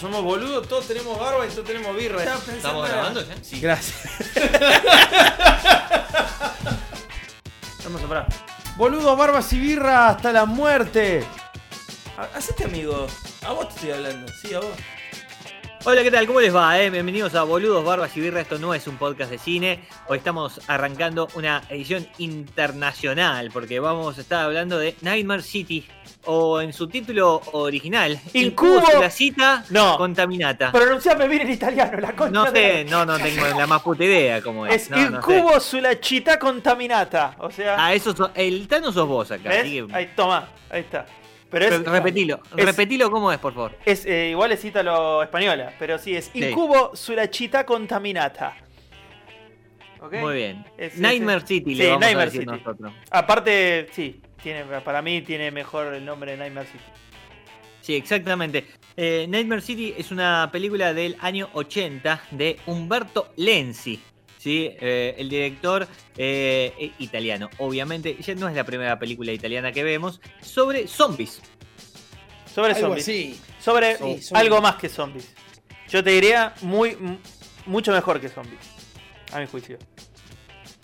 Somos boludos, todos tenemos barba y todos tenemos birra. ¿Estamos grabando ya? Sí. Gracias. Vamos a parar. Boludos, barbas y birra hasta la muerte. Ha- Hacete amigo. A vos te estoy hablando. Sí, a vos. Hola, ¿qué tal? ¿Cómo les va? eh? Bienvenidos a Boludos, Barbas y Birra. Esto no es un podcast de cine. Hoy estamos arrancando una edición internacional porque vamos a estar hablando de Nightmare City o en su título original, Incubo. la cita No. contaminata. Pronunciame bien en italiano, la concha No sé, no, no tengo la más puta idea cómo es. Es no, no sé. incubo sulla città contaminata. O sea. Ah, eso so- el Tano sos vos acá. ¿ves? así que- Ahí, toma. Ahí está. Pero es. Re- repetilo, es- repetilo cómo es, por favor. Es, eh, igual es ítalo española, pero sí, es incubo sulla città contaminata. ¿Ok? Muy bien. Es- Nightmare es- City sí, le vamos Nightmare a decir City. nosotros. Aparte, sí, tiene, para mí tiene mejor el nombre de Nightmare City. Sí, exactamente. Eh, Nightmare City es una película del año 80 de Umberto Lenzi. ¿Sí? Eh, el director eh, italiano, obviamente, ya no es la primera película italiana que vemos, sobre zombies. Sobre Algo zombies. así. Sobre Sí, zombies. algo más que zombies. Yo te diría muy mucho mejor que zombies. A mi juicio.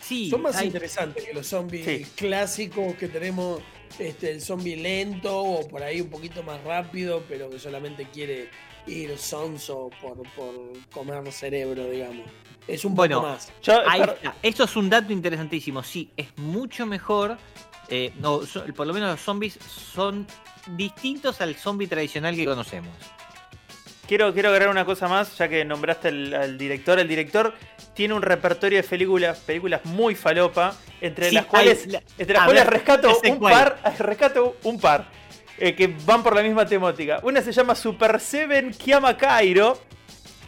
Sí, Son más hay- interesantes que los zombies Sí. clásicos que tenemos. Este, el zombie lento o por ahí un poquito más rápido, pero que solamente quiere ir sonso por, por comer cerebro, digamos. Es un Bueno, poco más. Yo, ahí está. Eso es un dato interesantísimo. Sí, es mucho mejor. eh, no, so- por lo menos los zombies son distintos al zombie tradicional que conocemos. quiero, quiero agregar una cosa más, ya que nombraste al, al director. El director tiene un repertorio de películas, películas muy falopa, entre Sí, las cuales, hay- la- entre las cuales ver, rescato un cuál. par, rescato un par, eh, que van por la misma temática. Una se llama Super Seven Kiama Cairo,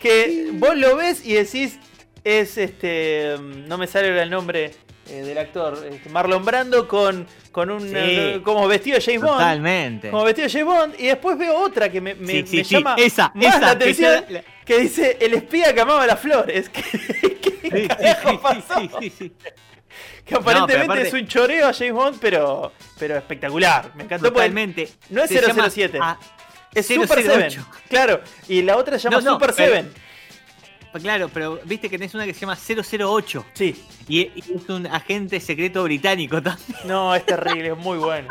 que vos lo ves y decís, es este, mm, no me sale el nombre eh, del actor, este, Marlon Brando con, con un, Sí. eh, como vestido de James Bond. Totalmente. Como vestido de James Bond, y después veo otra que me, me, Sí, sí, me sí, llama esa, más esa, la atención, esa- que dice el espía que amaba las flores. ¿qué Sí, sí, carajo sí, pasó? Que aparentemente aparte- es un choreo a James Bond, pero, pero espectacular. Me encantó Totalmente. no es Se llama 007. a- es Super 008. Seven. Claro, y la otra se llama No, no, Super pero- Seven. Claro, pero viste que tenés una que se llama 008 Sí, y y es un agente secreto británico también. no, es terrible, es muy bueno.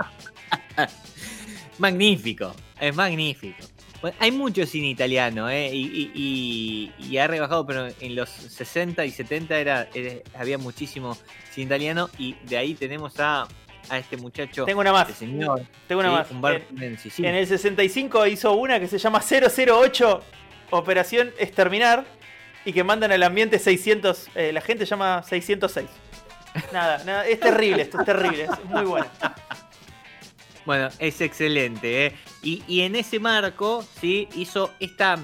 Magnífico, es magnífico. Bueno, hay mucho cine italiano, ¿eh? Y, y- y- y ha rebajado, pero en los 60 y 70 era, era- había muchísimo cine italiano y de ahí tenemos a, a este muchacho, Tengo una más. este señor, Tengo una más. Sí. En el 65 hizo una que se llama 008 Operación Exterminar y que mandan al ambiente 600. eh, la gente llama 606. Nada, nada, es terrible, esto es terrible, es muy bueno. Bueno, es excelente, ¿eh? Y, y en ese marco, ¿sí? Hizo esta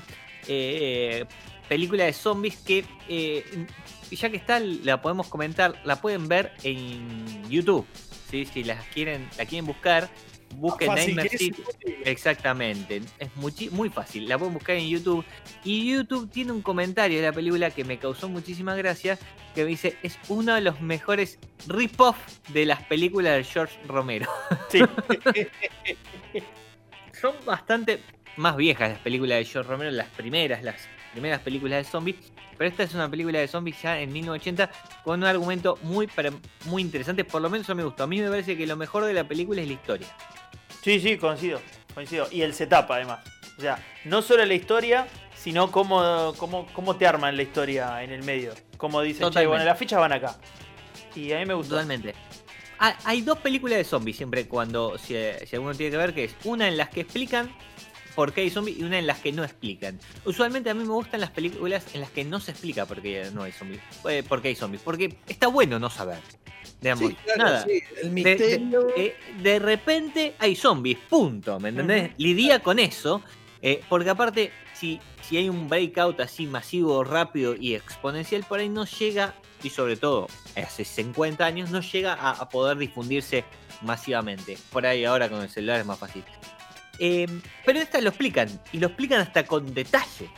eh, película de zombies que, eh, ya que está, la podemos comentar, la pueden ver en YouTube, ¿sí? Si las quieren, la quieren buscar, busquen Nightmare City. Exactamente, es muy, muy fácil, la pueden buscar en YouTube. Y YouTube tiene un comentario de la película que me causó muchísima gracia, que me dice, es uno de los mejores rip-off de las películas de George Romero. Sí, Son bastante más viejas las películas de George Romero, las primeras, las primeras películas de zombies. Pero esta es una película de zombies ya en 1980 con un argumento muy, muy interesante. Por lo menos a mí me gustó. A mí me parece que lo mejor de la película es la historia. Sí, sí, coincido, coincido. Y el setup además. O sea, no solo la historia, sino cómo, cómo, cómo te arman la historia en el medio. Como dicen, che, bueno, las fichas van acá. Y a mí me gustó. Totalmente. Ah, Hay dos películas de zombies siempre cuando, si, si alguno tiene que ver, que es una en las que explican por qué hay zombies y una en las que no explican. Usualmente a mí me gustan las películas en las que no se explica por qué no hay zombies. Eh, por qué hay zombies. Porque está bueno no saber. Digamos, Sí, claro, nada. sí, el De, de- misterio. eh, de repente hay zombies, punto, ¿me entendés? Ujú. Lidia con eso Eh, porque aparte, si, si hay un breakout así masivo, rápido y exponencial, por ahí no llega, y sobre todo hace 50 años, no llega a, a poder difundirse masivamente. Por ahí ahora con el celular es más fácil. Eh, pero esta lo explican, y lo explican hasta con detalle.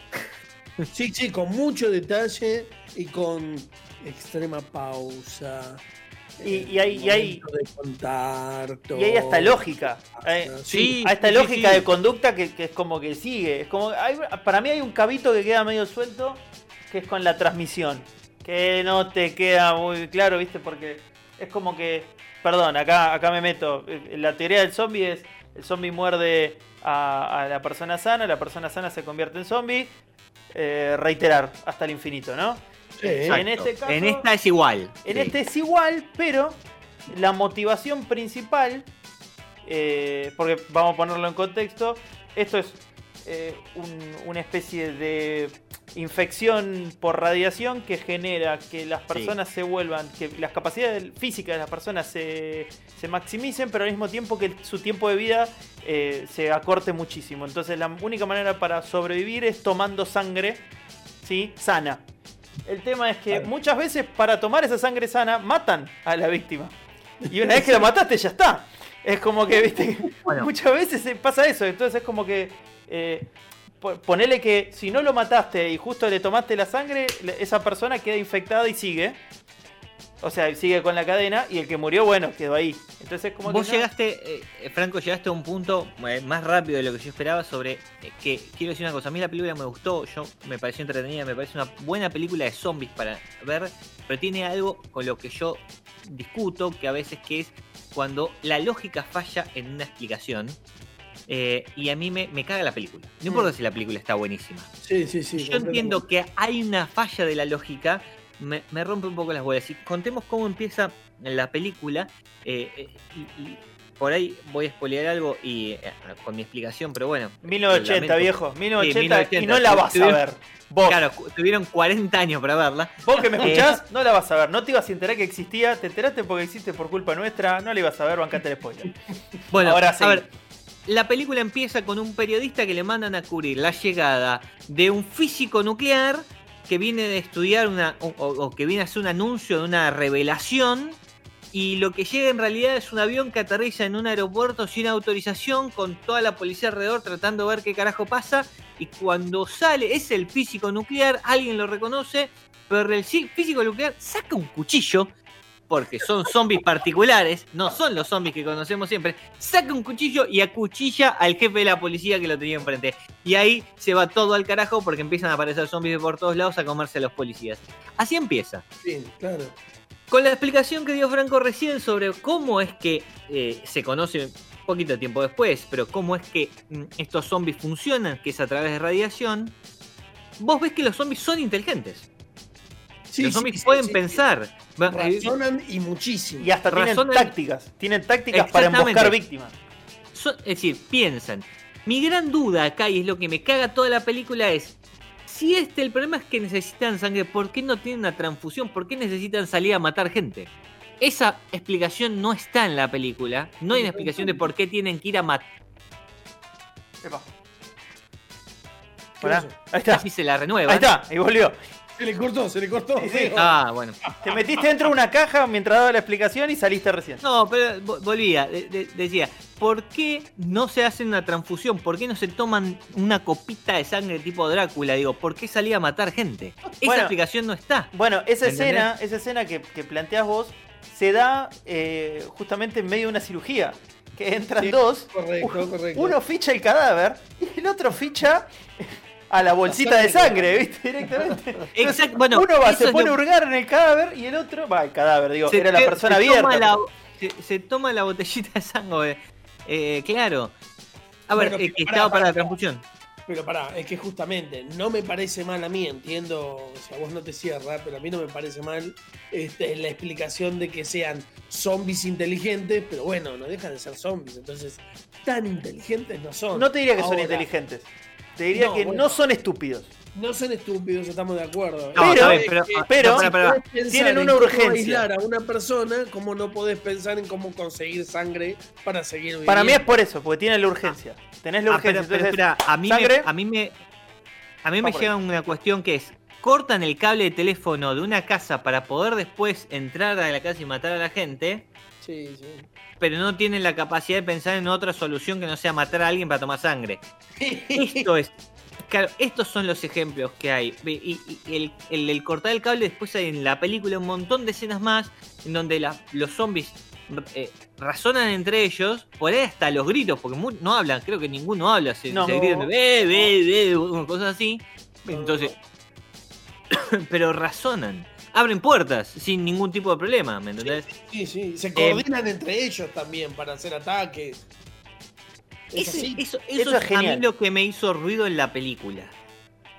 Sí, sí, con mucho detalle y con extrema pausa. Y- y hay- y hay- momento de contar todo. Y hay hasta lógica. eh, Sí, Hay esta sí, lógica sí. de conducta que, que es como que sigue. Es como, hay- para mí hay un cabito que queda medio suelto, que es con la transmisión. Que no te queda muy claro, ¿viste? Porque es como que. Perdón, acá, acá me meto. Eh, La teoría del zombie es: el zombie muerde a, a la persona sana, la persona sana se convierte en zombie. eh, reiterar hasta el infinito, ¿no? Sí, En este caso- En esta es igual. En Sí. este es igual, pero la motivación principal, eh, porque vamos a ponerlo en contexto, esto es eh, un- una especie de infección por radiación que genera que las personas se vuelvan, que las capacidades físicas de las personas se, se maximicen, pero al mismo tiempo que su tiempo de vida eh, se acorte muchísimo. Entonces la única manera para sobrevivir es tomando sangre ¿sí? sana. El tema es que muchas veces para tomar esa sangre sana matan a la víctima. Y una vez que la mataste ya está. Es como que, viste, Bueno. muchas veces pasa eso. Entonces es como que... eh, po- ponele que si no lo mataste y justo le tomaste la sangre, esa persona queda infectada y sigue. O sea, sigue con la cadena y el que murió, bueno, quedó ahí. Entonces como Vos llegaste, eh, Franco, llegaste a un punto eh, más rápido de lo que yo esperaba sobre eh, que, quiero decir una cosa, a mí la película me gustó, yo me pareció entretenida, me parece una buena película de zombies para ver, pero tiene algo con lo que yo discuto, que a veces que es cuando la lógica falla en una explicación. Eh, y a mí me, me caga la película. No importa si la película está buenísima. Sí, sí, sí. Yo entiendo que hay una falla de la lógica, me, me rompe un poco las bolas. Y contemos cómo empieza la película. eh, eh, y, y por ahí voy a spoilear algo y eh, con mi explicación, pero bueno. 1980, lamento. viejo. 1980, 1980. y no la vas a ver. Vos, Claro, tuvieron 40 años para verla. vos que me escuchás, no la vas a ver. No te ibas a enterar que existía. Te enteraste porque existe por culpa nuestra. No la ibas a ver, bancate el spoiler. Bueno, Ahora sí. a ver, la película empieza con un periodista que le mandan a cubrir la llegada de un físico nuclear que viene de estudiar una o, o- que viene a hacer un anuncio de una revelación y lo que llega en realidad es un avión que aterriza en un aeropuerto sin autorización con toda la policía alrededor tratando de ver qué carajo pasa y cuando sale es el físico nuclear, alguien lo reconoce, pero el físico nuclear saca un cuchillo porque son zombies particulares, no son los zombies que conocemos siempre, saca un cuchillo y acuchilla al jefe de la policía que lo tenía enfrente. Y ahí se va todo al carajo porque empiezan a aparecer zombies por todos lados a comerse a los policías. Así empieza. Sí, claro. Con la explicación que dio Franco recién sobre cómo es que eh, se conoce un poquito tiempo después, pero cómo es que mm, estos zombies funcionan, que es a través de radiación, vos ves que los zombies son inteligentes. Sí, los zombies sí, pueden sí. pensar. Razonan y muchísimo. Y hasta tienen Razonan- tácticas. Tienen tácticas para emboscar víctimas. es decir, piensan. Mi gran duda acá, y es lo que me caga toda la película, es. Si este, el problema es que necesitan sangre, ¿por qué no tienen una transfusión? ¿Por qué necesitan salir a matar gente? Esa explicación no está en la película. No hay una explicación de por qué tienen que ir a matar. Ahí está. Casi se la renueva. Ahí está. Y volvió. Se le cortó, se le cortó. Sí. Ah, bueno. Te metiste dentro de una caja mientras daba la explicación y saliste recién. No, pero vo- volvía. de- de- decía, ¿por qué no se hacen una transfusión? ¿Por qué no se toman una copita de sangre tipo Drácula? Digo, ¿por qué salía a matar gente? Esa Bueno. explicación no está. Bueno, esa escena, esa escena que, que planteas vos se da eh, justamente en medio de una cirugía. Que entran Sí, dos, correcto, correcto. uno ficha el cadáver y el otro ficha a la bolsita de sangre, ¿viste? Directamente. Exacto, bueno, uno va, se pone lo- a hurgar en el cadáver y el otro, va, el cadáver, digo, se, era la persona se abierta. Toma la, se, se toma la botellita de sangre. eh, claro. A ver, Bueno, eh, que estaba para la transfusión. Pero pará, es que justamente no me parece mal a mí, entiendo, o sea, vos no te cierra, pero a mí no me parece mal este, la explicación de que sean zombies inteligentes, pero bueno, no dejan de ser zombies, entonces tan inteligentes no son. No te diría que son inteligentes. Te diría No, que bueno. no son estúpidos. No son estúpidos, estamos de acuerdo. No, está bien, pero- pero- no, pará, pará. podés pensar tienen en una urgencia. aislar a una persona, como no podés pensar en cómo conseguir sangre para seguir viviendo. Para mí es por eso, porque tienen la urgencia. Tenés la Ah, urgencia. pero, pero entonces, espera, a mí sangre. me, a mí me, a mí me llega una cuestión que es, cortan el cable de teléfono de una casa para poder después entrar a la casa y matar a la gente, Sí, sí. pero no tienen la capacidad de pensar en otra solución que no sea matar a alguien para tomar sangre. Esto es. Claro, estos son los ejemplos que hay. Y, y el, el, el cortar el cable, después hay en la película un montón de escenas más en donde la- los zombies eh, razonan entre ellos, por ahí hasta los gritos, porque no hablan, creo que ninguno habla, se, No. se gritan, ve, ve, ve, una cosa así. Entonces, pero razonan, abren puertas sin ningún tipo de problema, ¿me entendés? Sí, sí. Eh, Se coordinan entre ellos también para hacer ataques. Es Ese- así. eso, Eso eso es es a genial. mí lo que me hizo ruido en la película.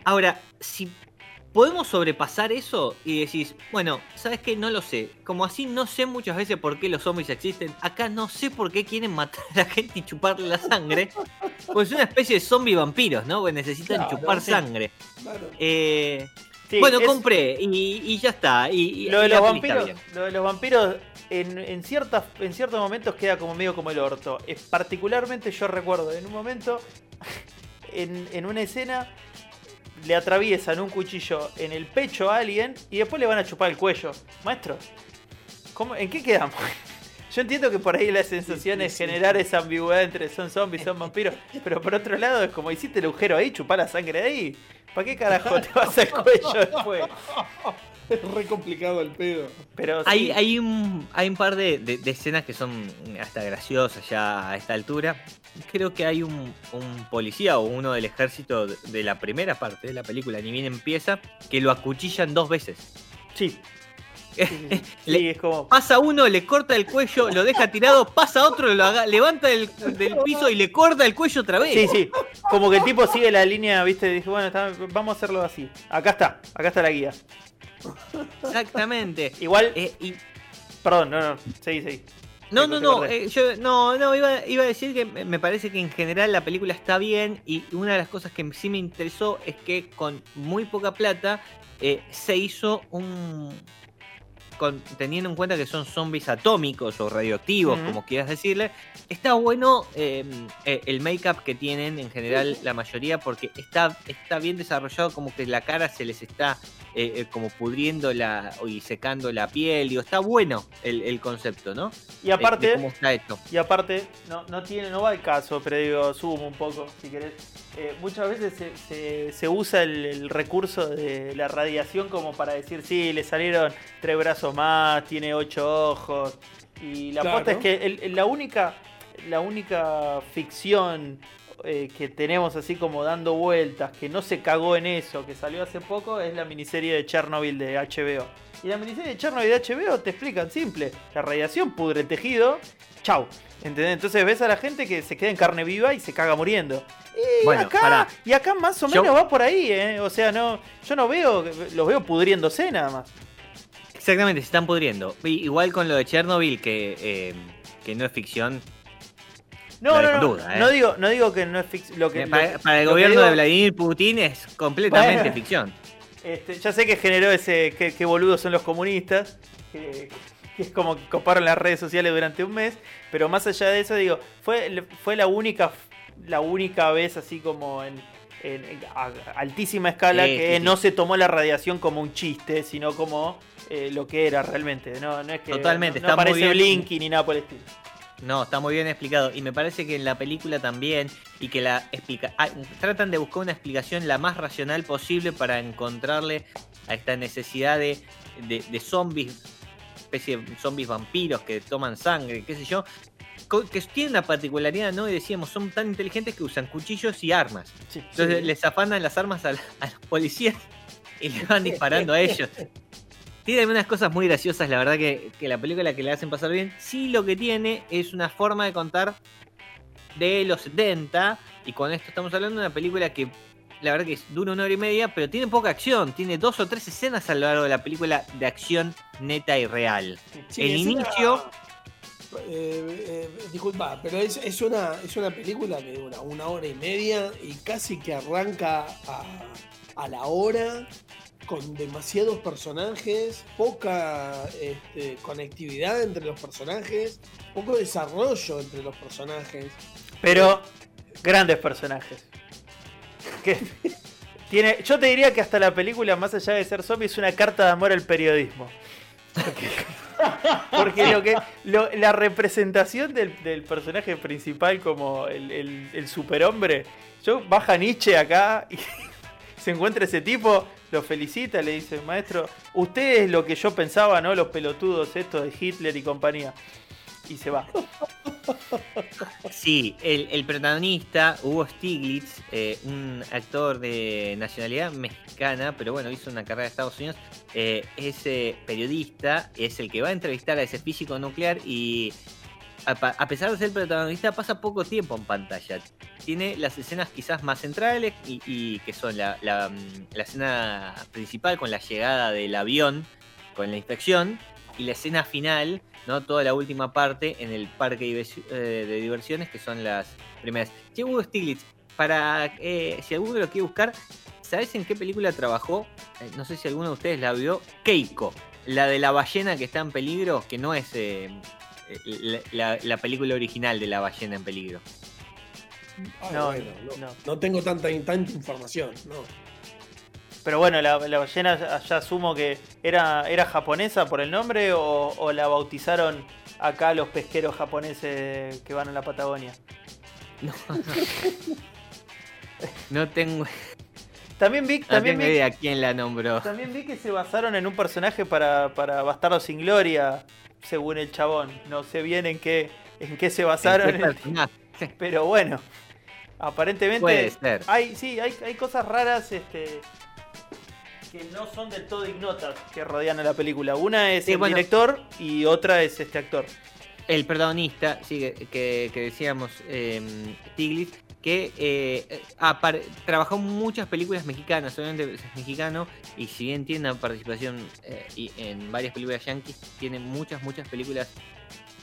Ahora, si podemos sobrepasar eso y decís, bueno, ¿sabes qué? No lo sé. Como así no sé muchas veces por qué los zombies existen. Acá no sé por qué quieren matar a la gente y chuparle la sangre. Pues es una especie de zombie vampiros, ¿no? Porque necesitan Claro, chupar sí. sangre. Claro. Eh, sí, bueno, es- compré y, y ya está. Y, Lo de y los vampiros, bien. lo de los vampiros en, en, ciertas, en ciertos momentos queda como medio como el orto. Es, particularmente yo recuerdo en un momento, en, en una escena, le atraviesan un cuchillo en el pecho a alguien y después le van a chupar el cuello. Maestro, ¿cómo- ¿en qué quedamos? Yo entiendo que por ahí la sensación sí, es sí. generar esa ambigüedad entre son zombies, son vampiros, pero por otro lado es como hiciste el agujero ahí, chupar la sangre de ahí. ¿Para qué carajo te vas al cuello después? Es re complicado el pedo. Pero Hay, sí. hay, un, hay un par de, de- de escenas que son hasta graciosas ya a esta altura. Creo que hay un, un policía o uno del ejército de la primera parte de la película, ni bien empieza, que lo acuchillan dos veces. Sí, sí. Le- es como. Pasa uno, le corta el cuello, lo deja tirado, pasa otro, lo haga- levanta del, del piso y le corta el cuello otra vez. Sí, sí. Como que el tipo sigue la línea, viste, dice, bueno, está- vamos a hacerlo así. Acá está, acá está la guía. Exactamente. Igual, Eh, y perdón, no, no, seguí, seguí. No, Te- no, no, eh, yo no, no, iba, iba a decir que me me parece que en general la película está bien y una de las cosas que sí me interesó es que con muy poca plata eh, se hizo un... Con, teniendo en cuenta que son zombies atómicos o radioactivos, como quieras decirle, está bueno eh, eh, el make-up que tienen en general la mayoría porque está, está bien desarrollado, como que la cara se les está eh, eh, como pudriendo la, y secando la piel, digo, está bueno el, el concepto, ¿no? Y de- de aparte, cómo está hecho. y aparte, no, no tiene, no va al caso, pero digo, sumo un poco, si querés. Eh, muchas veces se, se- se usa el, el recurso de la radiación como para decir, sí, le salieron tres brazos más, tiene ocho ojos. Y la Claro. es que el- la única, la única ficción eh, que tenemos así como dando vueltas, que no se cagó en eso, que salió hace poco, es la miniserie de Chernobyl de HBO. Y la miniserie de Chernobyl de HBO te explican simple, la radiación pudre el tejido, chau. ¿Entendés? Entonces ves a la gente que se queda en carne viva y se caga muriendo. Y Bueno, acá, y acá más o Yo- menos va por ahí, ¿eh? O sea, no, yo no veo, los veo pudriéndose nada más. Exactamente, se están pudriendo. Igual con lo de Chernobyl, que, eh, que no es ficción. No, No no, duda, ¿eh? no digo, no digo que no es ficción. Lo que, lo para, el lo gobierno digo- de Vladimir Putin es completamente Bueno. ficción. Este, ya sé que generó ese. que boludos son los comunistas. Que, que es como que coparon las redes sociales durante un mes. Pero más allá de eso, digo, fue, fue la única la única vez así como en, en- en a- altísima escala Sí, que sí, sí. no se tomó la radiación como un chiste, sino como eh, lo que era realmente. No, no es que Totalmente, no, no está muy aparece bien. Blinky ni nada por el estilo. No, está muy bien explicado. Y me parece que en la película también. Y que la explica. ah, tratan de buscar una explicación la más racional posible para encontrarle a esta necesidad de, de, de zombies. Especie de zombies vampiros que toman sangre, qué sé yo. Que tienen una particularidad, ¿no? Y decíamos, son tan inteligentes que usan cuchillos y armas. Sí. Entonces Sí. les afanan las armas a, la- a los policías y le van disparando a ellos. Tiene unas cosas muy graciosas, la verdad que, que la película que le hacen pasar bien. Sí lo que tiene es una forma de contar de los 70. Y con esto estamos hablando de una película que la verdad que es- dura una hora y media, pero tiene poca acción. Tiene dos o tres escenas a lo largo de la película de acción neta y real. Sí, El inicio- eh, eh, disculpa, pero es, es, una, es una película que dura una hora y media y casi que arranca a, a la hora con demasiados personajes, poca este, conectividad entre los personajes, poco desarrollo entre los personajes. Pero grandes personajes. Yo te diría que hasta la película, más allá de ser zombie, es una carta de amor al periodismo. Porque, lo que la representación del, personaje principal como el superhombre, yo baja Nietzsche acá y se encuentra ese tipo, lo felicita, le dice, maestro, usted es lo que yo pensaba, ¿no? Los pelotudos estos de Hitler y compañía. Y se va. Sí, el, protagonista, Hugo Stiglitz, eh, un actor de nacionalidad mexicana, pero bueno, hizo una carrera en Estados Unidos, eh, es eh, periodista, es el que va a entrevistar a ese físico nuclear y a, pesar de ser protagonista pasa poco tiempo en pantalla. Tiene las escenas quizás más centrales y, que son mm, la escena principal con la llegada del avión, con la inspección, y la escena final, ¿no? Toda la última parte en el parque de eh, diversiones, que son las primeras. Che, Hugo Stiglitz, para eh, si alguno lo quiere buscar, ¿sabes en qué película trabajó? Eh, no sé si alguno de ustedes la vio. Keiko, la de la ballena que está en peligro, que no es eh, la, la- la película original de la ballena en peligro. Ah, No, bueno, no, no. no tengo tanta, tanta información, no. Pero bueno, la, la ballena ya, asumo que era, era japonesa por el nombre o, o la bautizaron acá los pesqueros japoneses que van a la Patagonia. No, no tengo, También vi, no también tengo vi, idea quién la nombró. también vi que se basaron en un personaje para, para Bastardo sin Gloria, según el chabón. No sé bien en qué, en qué se basaron, ¿En qué personaje? pero bueno. Aparentemente Puede ser. hay, sí, hay, hay cosas raras este, que no son del todo ignotas que rodean a la película. Una es Sí, el bueno. director y otra es este actor. El protagonista, sí, que, decíamos, eh, Stiglitz, que eh, trabajó en muchas películas mexicanas, obviamente es mexicano, y si bien tiene una participación eh, y en varias películas yankees, tiene muchas, muchas películas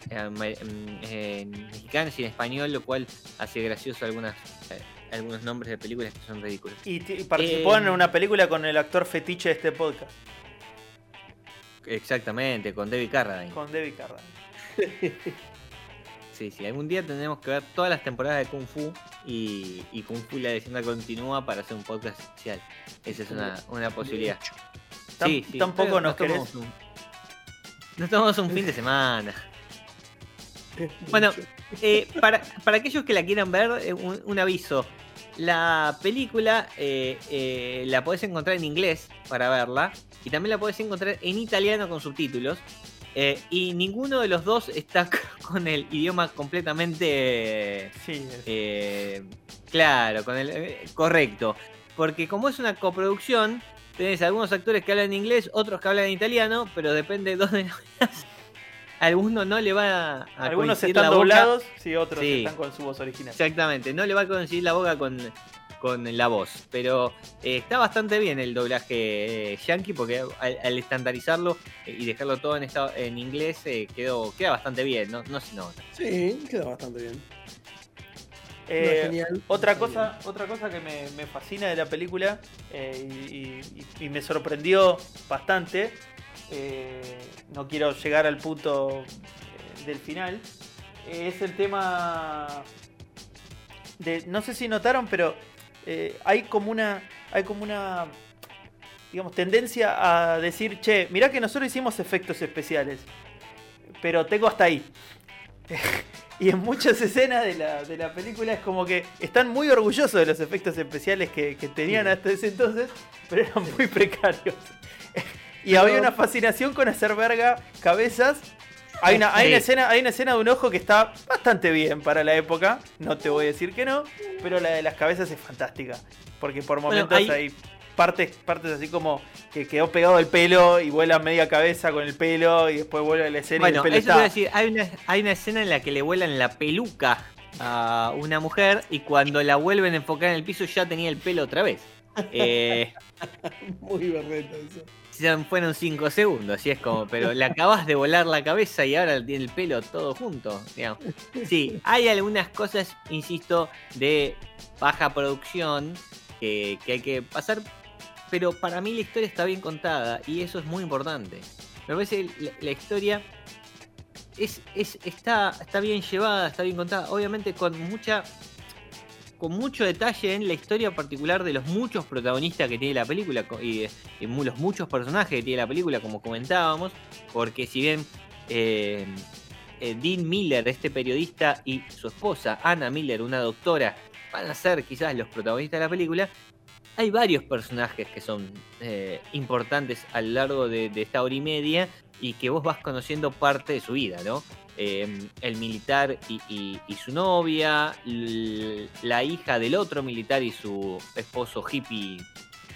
eh, em, en mexicanas y en español, lo cual hace gracioso algunas, eh, algunos nombres de películas que son ridículos. Y, y participó Eh, en una película con el actor fetiche de este podcast, Exactamente, con David Carradine. con David Carradine. Sí, sí, algún día tendremos que ver todas las temporadas de Kung Fu y, y Kung Fu la leyenda continúa para hacer un podcast especial. Esa es una, una posibilidad. Sí, sí, tampoco pero nos querés. un- Nos tomamos un fin de semana. Bueno, eh, para, para aquellos que la quieran ver, eh, un, un aviso. La película eh, eh, la podés encontrar en inglés para verla y también la podés encontrar en italiano con subtítulos. eh, y ninguno de los dos está con el idioma completamente Sí, eh, claro, con el correcto. Porque como es una coproducción, tenés algunos actores que hablan inglés, otros que hablan italiano, pero depende de dónde lo veas. A alguno no le va a Algunos están la boca. doblados, sí, otros Sí. están con su voz original. Exactamente, no le va a coincidir la boca con, con la voz. Pero eh, está bastante bien el doblaje eh, yankee, porque al, al estandarizarlo eh, y dejarlo todo en, esta- en inglés eh, quedó, queda bastante bien, no, no se nota. Sí, queda bastante bien. No, Eh, genial. Otra cosa, otra cosa que me, me fascina de la película eh, y, y- y- y me sorprendió bastante, eh, no quiero llegar al punto eh, del final, es el tema de, no sé si notaron, pero eh, hay como una, hay como una, digamos, tendencia a decir, che, mirá que nosotros hicimos efectos especiales, pero tengo hasta ahí. Y en muchas escenas de la, de la película es como que están muy orgullosos de los efectos especiales que, que tenían Sí. hasta ese entonces, pero eran muy precarios. Y había una fascinación con hacer verga cabezas. Hay una, hay, una escena, hay una escena de un ojo que está bastante bien para la época, no te voy a decir que no, pero la de las cabezas es fantástica. Porque por Bueno, momentos hay- hay partes, partes así como que quedó pegado el pelo y vuela media cabeza con el pelo y después vuelve a la escena y Bueno, el pelo eso a está. decir, hay una, hay una escena en la que le vuelan la peluca a una mujer y cuando la vuelven a enfocar en el piso ya tenía el pelo otra vez. Eh, Muy berreta eso. Fueron 5 segundos, así es como, pero le acabas de volar la cabeza y ahora tiene el pelo todo junto. digamos. Sí, hay algunas cosas, insisto, de baja producción que, hay que pasar, pero para mí la historia está bien contada y eso es muy importante. Me parece la, la historia es, es, está, está bien llevada, está bien contada, obviamente con mucha con mucho detalle en la historia particular de los muchos protagonistas que tiene la película y, los muchos personajes que tiene la película, como comentábamos, porque si bien eh, eh, Dean Miller, este periodista, y su esposa, Anna Miller, una doctora, van a ser quizás los protagonistas de la película, hay varios personajes que son eh, importantes a lo largo de esta hora y media y que vos vas conociendo parte de su vida, ¿no? Eh, el militar y, su novia, la hija del otro militar y su esposo hippie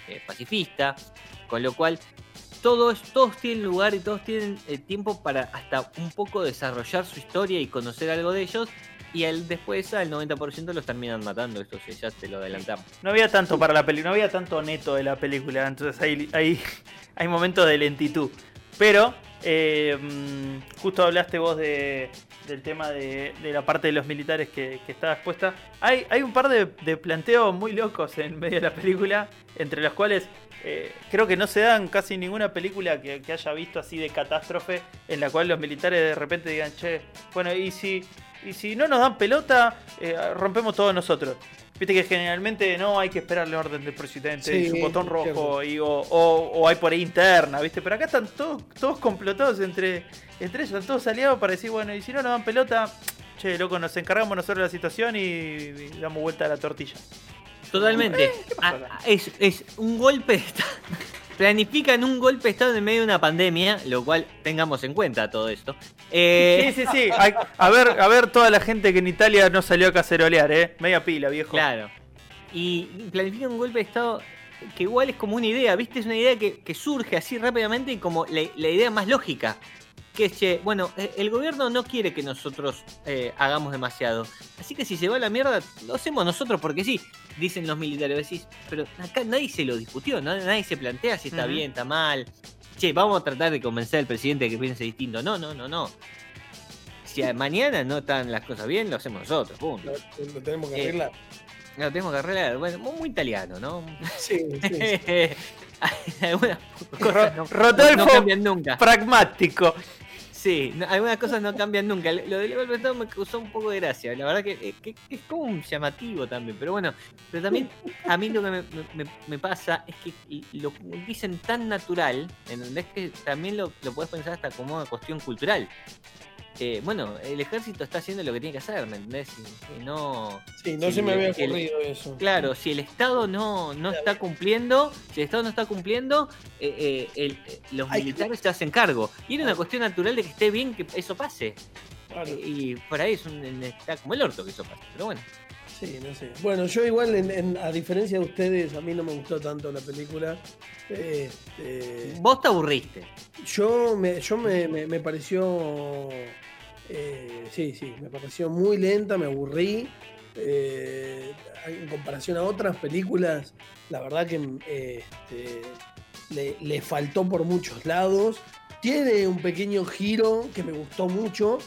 eh, pacifista, con lo cual todos, todos tienen lugar y todos tienen eh, tiempo para hasta un poco desarrollar su historia y conocer algo de ellos. Y al, después al 90% los terminan matando, esto ya te lo adelantamos. No había tanto para la película, no había tanto neto de la película, entonces hay, hay, hay momentos de lentitud. Pero, eh, mm, justo hablaste vos de, del tema de, la parte de los militares que, que estaba expuesta. Hay, un par de, planteos muy locos en medio de la película, entre los cuales eh, creo que no se dan casi ninguna película que, que haya visto así de catástrofe, en la cual los militares de repente digan, che, bueno, y si, y si no nos dan pelota, eh, rompemos todos nosotros. Viste que generalmente no hay que esperar la orden del presidente y su botón rojo y, o, o- o hay por ahí interna, ¿viste? Pero acá están todos, todos complotados entre, entre ellos, están todos aliados para decir, bueno, y si no nos dan pelota, che, loco, nos encargamos nosotros de la situación y, y damos vuelta a la tortilla. Totalmente. pasa Ah, es, es un golpe de estado. Planifican un golpe de estado en medio de una pandemia, lo cual tengamos en cuenta todo esto. Eh, Sí, sí, sí. Hay- a ver, a ver toda la gente que en Italia no salió a cacerolear, ¿eh? Media pila, viejo. Claro. Y planifican un golpe de estado que igual es como una idea, ¿viste? Es una idea que, que surge así rápidamente y como la, la idea más lógica. Que che, bueno, eh, el gobierno no quiere que nosotros eh, hagamos demasiado. Así que si se va a la mierda, lo hacemos nosotros porque sí, dicen los militares. Decís, pero acá nadie se lo discutió, ¿no? nadie se plantea si está bien, está mal. Che, vamos a tratar de convencer al presidente de que piense distinto. No, no, no, no. Si mañana no están las cosas bien, lo hacemos nosotros, punto. Lo, lo tenemos que Eh, arreglar. Lo tenemos que arreglar. Bueno, muy, muy italiano, ¿no? Sí, sí, sí. algunas cosas no, Rodolfo no cambian nunca. Pragmático. Sí, algunas cosas no cambian nunca. Lo del golpe de Estado me causó un poco de gracia. La verdad que, eh, que- es como un llamativo también. Pero bueno, pero también a mí lo que me, pasa es que lo dicen tan natural, ¿entendés? Que también lo, lo puedes pensar hasta como una cuestión cultural. Eh, bueno, el ejército está haciendo lo que tiene que hacer, ¿me entendés? Y, y no... Sí, no se me había el- ocurrido eso. Claro, si el Estado no, no está cumpliendo, si el Estado no está cumpliendo, eh, eh, el- eh, los militares se hacen cargo. Y era una cuestión natural de que esté bien que eso pase. Claro. Y por ahí es un, está como el orto que eso pase. Pero bueno, Sí, no sé. Bueno, yo igual, en- en- a diferencia de ustedes, a mí no me gustó tanto la película. Este, vos te aburriste. yo me, yo me, me- me pareció. eh, sí, sí, me pareció muy lenta, me aburrí. Eh, en comparación a otras películas, la verdad que este, le, le faltó por muchos lados. Tiene un pequeño giro que me gustó mucho.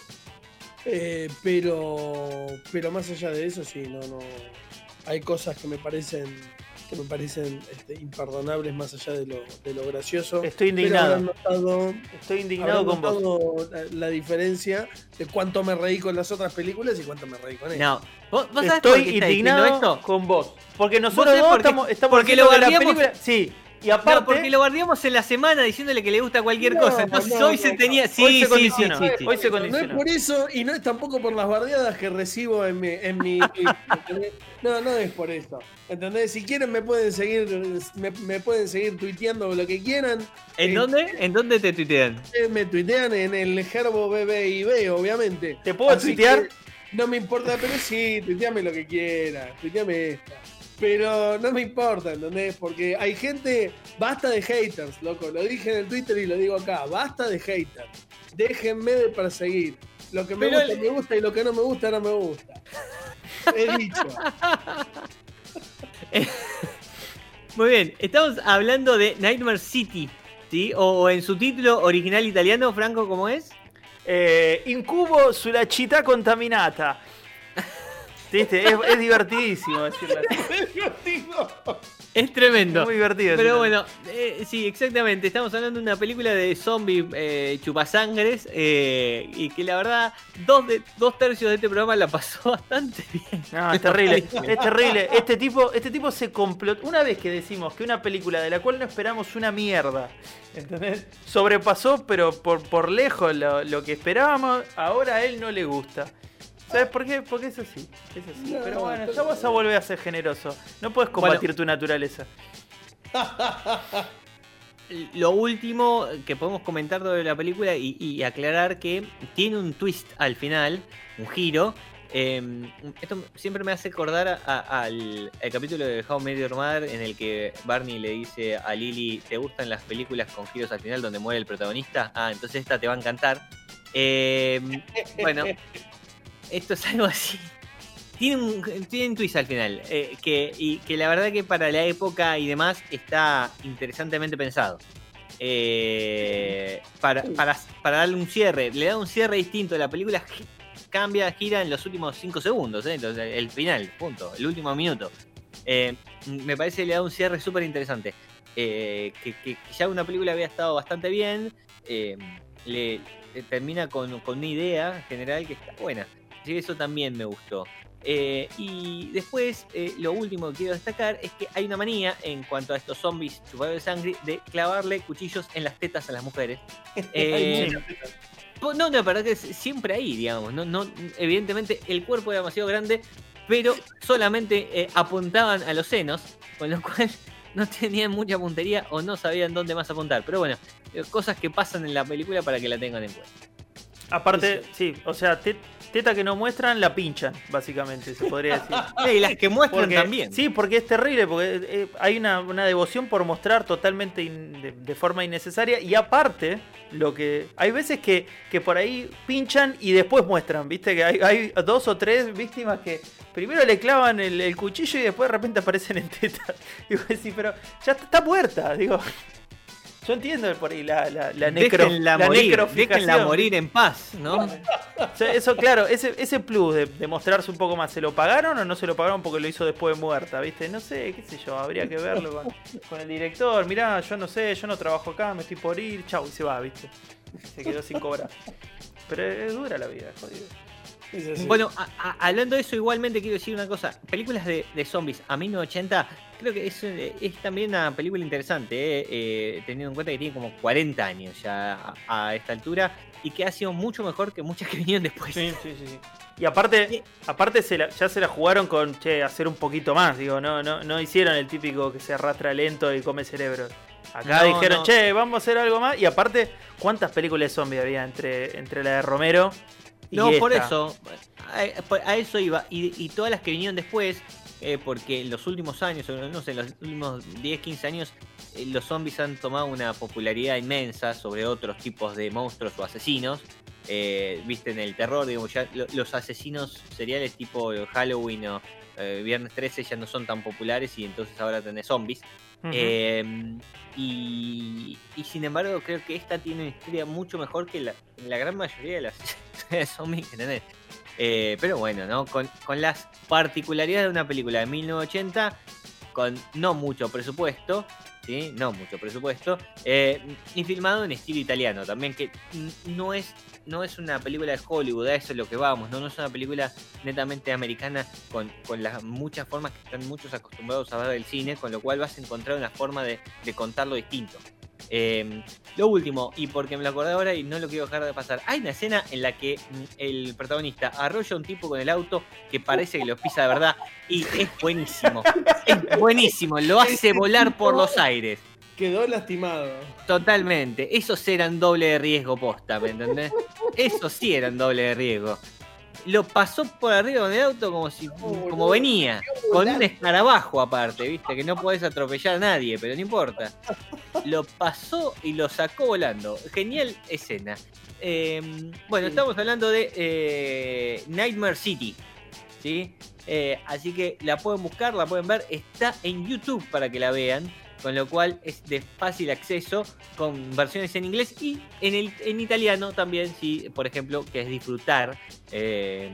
Eh, pero, pero más allá de eso, sí, no, no. Hay cosas que me parecen que me parecen este, imperdonables más allá de lo, de lo gracioso. Estoy indignado. notado, Estoy indignado con vos. la, la diferencia de cuánto me reí con las otras películas y cuánto me reí con ella. No, vos, vos sabés por qué Estoy indignado esto. con vos. Porque nosotros sabés dos por qué? estamos, estamos Porque lo la película. Sí. Y No, aparte. porque lo guardiamos en la semana diciéndole que le gusta cualquier No, cosa. Entonces no, hoy no, se no. tenía. Hoy Sí, se sí, sí, condicionó. sí, sí. Hoy se No es condicionó. por eso y no es tampoco por las bardeadas que recibo en mi. En mi no, no es por eso. ¿Entendés? Si quieren me pueden seguir, me, me pueden seguir tuiteando lo que quieran. ¿En Eh, dónde? ¿En dónde te tuitean? Eh, Me tuitean en el Gerbo BBIB, obviamente. ¿Te puedo Así tuitear? No me importa, pero sí, tuiteame lo que quieras, tuiteame esta. Pero no me importa, ¿entendés? Porque hay gente, basta de haters, loco. Lo dije en el Twitter y lo digo acá, basta de haters. Déjenme de perseguir. Lo que me Pero gusta, el- me gusta y lo que no me gusta, no me gusta. He dicho. Muy bien, estamos hablando de Nightmare City, ¿sí? O en su título original italiano, Franco, ¿cómo es? Eh, incubo sulla città contaminata. ¿Viste? Es, es divertidísimo decirlo así. Es tremendo. Es muy divertido. Pero bueno, eh, sí, exactamente. Estamos hablando de una película de zombie eh, chupasangres. eh, y que la verdad, dos, de, dos tercios de este programa la pasó bastante bien. No, es terrible, es terrible. Este tipo, este tipo se complotó. Una vez que decimos que una película de la cual no esperamos una mierda, ¿entendés? Sobrepasó, pero por, por lejos lo, lo que esperábamos, ahora a él no le gusta. ¿Sabes por qué? Porque es así. Es así. No, pero bueno, ya vas a volver a ser generoso. No puedes combatir tu naturaleza. Lo último que podemos comentar sobre la película y, y aclarar que tiene un twist al final, un giro. Eh, esto siempre me hace acordar a- a- al, al capítulo de How Met Your Mother en el que Barney le dice a Lily, ¿te gustan las películas con giros al final donde muere el protagonista? Ah, entonces esta te va a encantar. Eh, bueno, esto es algo así. Tiene un, tiene un twist al final, eh, que, y que la verdad que para la época y demás está interesantemente pensado. Eh, para, para, para darle un cierre, le da un cierre distinto. La película cambia, gira en los últimos 5 segundos, ¿eh? entonces el final, punto, el último minuto. Eh, me parece que le da un cierre súper interesante. Que, que ya una película había estado bastante bien, le, le termina con, con una idea general que está buena. Así que eso también me gustó. Eh, y después, eh, lo último que quiero destacar es que hay una manía en cuanto a estos zombies chupados de sangre de clavarle cuchillos en las tetas a las mujeres. Eh, no, no, pero que es siempre ahí, digamos. No, no, evidentemente el cuerpo era demasiado grande, pero solamente eh, apuntaban a los senos, con lo cual no tenían mucha puntería o no sabían dónde más apuntar. Pero bueno, cosas que pasan en la película para que la tengan en cuenta. Aparte, sí, o sea, te- teta que no muestran, la pinchan, básicamente, se podría decir. Eh, y las que muestran Porque- también. Sí, porque es terrible, porque eh, hay una, una devoción por mostrar totalmente in- de, de forma innecesaria. Y aparte, lo que. Hay veces que, que por ahí pinchan y después muestran, ¿viste? Que hay, hay dos o tres víctimas que primero le clavan el, el cuchillo y después de repente aparecen en teta. Digo, sí, pero ya está, está muerta, digo. Yo entiendo por ahí la, la, la necro, déjenla, la morir, déjenla morir en paz, ¿no? O sea, eso, claro, ese, ese plus de, de mostrarse un poco más, ¿se lo pagaron o no se lo pagaron porque lo hizo después de muerta? ¿Viste? No sé, qué sé yo, habría que verlo con, con el director. Mirá, yo no sé, yo no trabajo acá, me estoy por ir, chau, y se va, ¿viste? Se quedó sin cobrar. Pero es dura la vida, jodido. Bueno, a- a- hablando de eso, igualmente quiero decir una cosa. Películas de, de zombies a 1980, creo que es, es también una película interesante, eh, eh, teniendo en cuenta que tiene como 40 años ya a, a esta altura y que ha sido mucho mejor que muchas que vinieron después. Sí, sí, sí. Y aparte, aparte se la- ya se la jugaron con, che, hacer un poquito más, digo, no, no, no hicieron el típico que se arrastra lento y come cerebro. Acá No, dijeron, no. che, vamos a hacer algo más. Y aparte, ¿cuántas películas de zombies había entre, entre la de Romero No, por eso, a, a eso iba. Y, y todas las que vinieron después, eh, porque en los últimos años, o no sé, en los últimos 10, 15 años, eh, los zombies han tomado una popularidad inmensa sobre otros tipos de monstruos o asesinos. Eh, Viste, en el terror, digamos, ya lo- los asesinos seriales tipo Halloween o eh, Viernes 13 ya no son tan populares y entonces ahora tenés zombies. Eh, y, sin embargo, creo que esta tiene una historia mucho mejor que la, gran mayoría de las historias zombies que tenés. Eh, pero bueno, ¿no? Con, con las particularidades de una película de 1980, con no mucho presupuesto, ¿sí? No mucho presupuesto, eh, y filmado en estilo italiano también, que no es, no es una película de Hollywood, a eso es lo que vamos, ¿no? No es una película netamente americana con, con las muchas formas que están muchos acostumbrados a ver del cine, con lo cual vas a encontrar una forma de, de contarlo distinto. Eh, lo último, y porque me lo acordé ahora y no lo quiero dejar de pasar, hay una escena en la que mm, el protagonista arrolla a un tipo con el auto que parece que lo pisa de verdad y es buenísimo. Es buenísimo, lo hace volar por los aires. Quedó lastimado. Totalmente. Esos eran doble de riesgo posta, ¿me entendés? Esos sí eran doble de riesgo. Lo pasó por arriba con el auto como si como venía. Con un escarabajo aparte, viste, que no podés atropellar a nadie, pero no importa. Lo pasó y lo sacó volando. Genial escena. Eh, bueno, Sí. estamos hablando de eh, Nightmare City. ¿sí? Eh, así que la pueden buscar, la pueden ver, está en YouTube para que la vean, con lo cual es de fácil acceso, con versiones en inglés y en, el, en italiano también, si por ejemplo, que es disfrutar. Eh,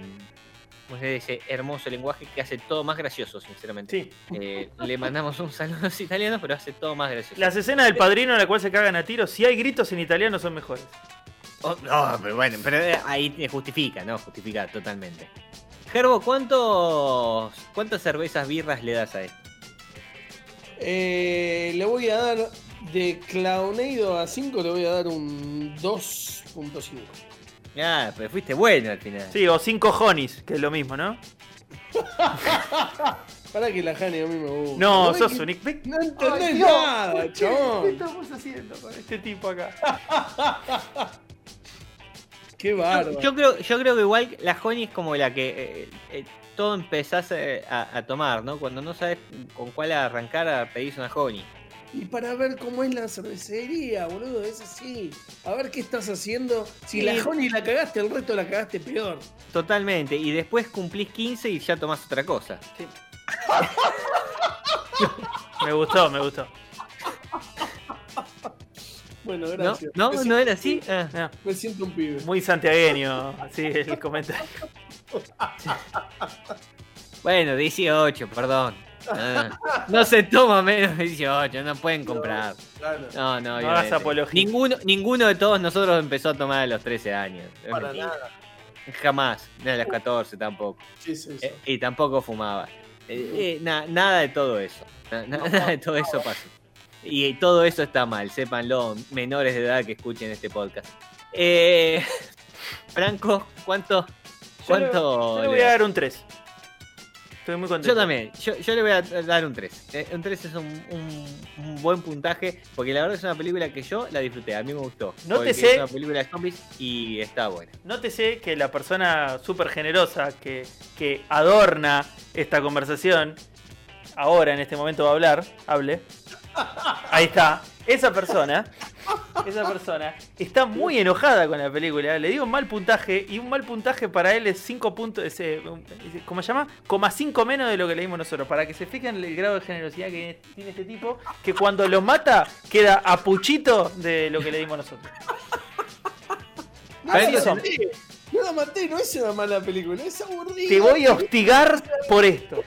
de ese hermoso lenguaje que hace todo más gracioso, sinceramente. Sí. Eh, le mandamos un saludo a los italianos, pero hace todo más gracioso. Las escenas del padrino en la cual se cagan a tiros, si hay gritos en italiano son mejores. Oh, no, pero bueno, pero eh, ahí justifica, ¿no? Justifica totalmente. Gerbo, ¿cuántos, ¿cuántas cervezas birras le das a esto? Eh, le voy a dar de Clownado a 5, le voy a dar un 2.5. Ah, pero fuiste bueno al final. Sí, o cinco honis, que es lo mismo, ¿no? Para que la Hani a mí me gusta. No, ¿Ves sos un... No entendés Ay, Dios, nada, ¿por qué? ¿Qué chabón. estamos haciendo con este tipo acá? Qué Yo, bárbaro. yo creo, yo creo que igual la honey es como la que eh, eh, todo empezás eh, a, a tomar, ¿no? Cuando no sabes con cuál arrancar, a pedís una honey. Y para ver cómo es la cervecería, boludo, es así. A ver qué estás haciendo. Si Sí. la Honey la cagaste, el resto la cagaste peor. Totalmente. Y después cumplís 15 y ya tomás otra cosa. Me gustó, me gustó. Bueno, ¿No? gracias. ¿No? ¿No siento- era así? Ah. No, Me siento un pibe. muy santiagueño, así el comentario. Bueno, 18, perdón. Ah, no se toma menos de 18, no pueden comprar. No, no, No hagas apología. Ninguno, ninguno de todos nosotros empezó a tomar a los 13 años. Para nada. Jamás. Ni a los 14 tampoco. Eh, y tampoco fumaba. Eh, eh, na- nada de todo eso. Na- na- nada de todo eso pasó. Y todo eso está mal, sépanlo, menores de edad que escuchen este podcast. Eh, Franco, ¿cuánto? Yo le- ¿Cuánto? Yo le voy a dar un 3. Estoy muy contento. Yo también, yo, yo le voy a dar un 3. Eh, Un 3 es un, un- un buen puntaje, porque la verdad es una película que yo la disfruté, a mí me gustó. Nótese- Porque Es una película de zombies y está buena. Nótese que la persona súper generosa que, que adorna esta conversación, ahora en este momento va a hablar, hable. Ahí está. Esa persona, esa persona está muy enojada con la película. Le dio un mal puntaje y un mal puntaje para él es 5 puntos, es, eh, es- ¿cómo se llama? Coma 5 menos de lo que leímos nosotros. Para que se fijen el grado de generosidad que tiene este tipo, que cuando lo mata queda a puchito de lo que le dimos nosotros. No, No la maté, no es una mala película, es aburrida. Te voy a hostigar por esto.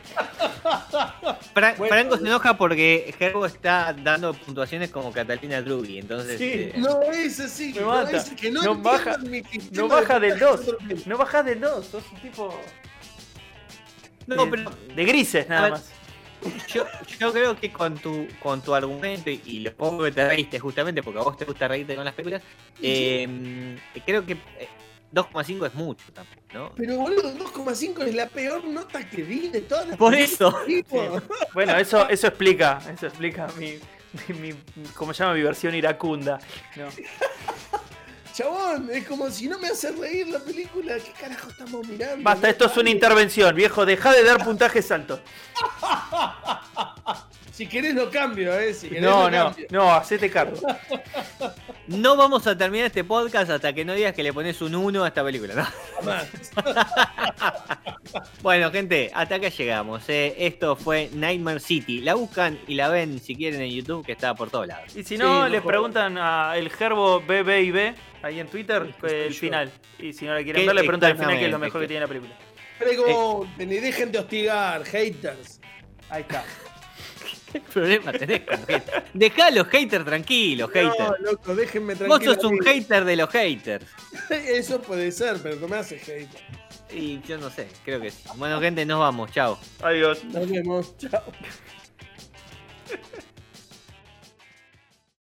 Fra- Bueno, Franco se enoja porque Gerbo está dando puntuaciones como Catalina Drugi, entonces... Sí. eh, No es así. Me no mata. es que no, No baja- mi No de baja del puntaje 2. propio. No bajas del 2. Sos un tipo. no, de, pero de grises nada ver. más. yo, yo creo que con tu, con tu argumento y, y lo poco que te reíste justamente, porque a vos te gusta reírte con las películas, eh, creo que eh, 2,5 es mucho también, ¿no? Pero boludo, 2,5 es la peor nota que vi de todas las Por películas, eso. tipo. Bueno, eso, eso explica. Eso explica mi. mi, mi- ¿Cómo se llama? Mi versión iracunda. No. Chabón, es como si no me hace reír la película. ¿Qué carajo estamos mirando? Basta, esto es una intervención, viejo. Deja de dar puntajes altos. Si querés lo cambio, eh. Si querés No, lo no, cambio. no, hacete cargo. No vamos a terminar este podcast hasta que no digas que le pones un 1 a esta película, ¿no? Bueno, gente, hasta acá llegamos. eh. Esto fue Nightmare City. La buscan y la ven si quieren en YouTube, que está por todos lados. Y si no, les preguntan a el Gerbo BB y B ahí en Twitter el yo. final. Y si no la quieren ver, le preguntan al final que es lo mejor que que- tiene la película. Pregunten y dejen de hostigar, haters. Ahí está. ¿Qué problema tenés con haters? Dejá a los haters tranquilos, haters. No, loco, déjenme Vos tranquilo. sos un hater de los haters. Eso puede ser, pero no me hace hater. Y yo no sé, creo que sí. Bueno, gente, nos vamos. Chao. Adiós. Nos vemos. Chao.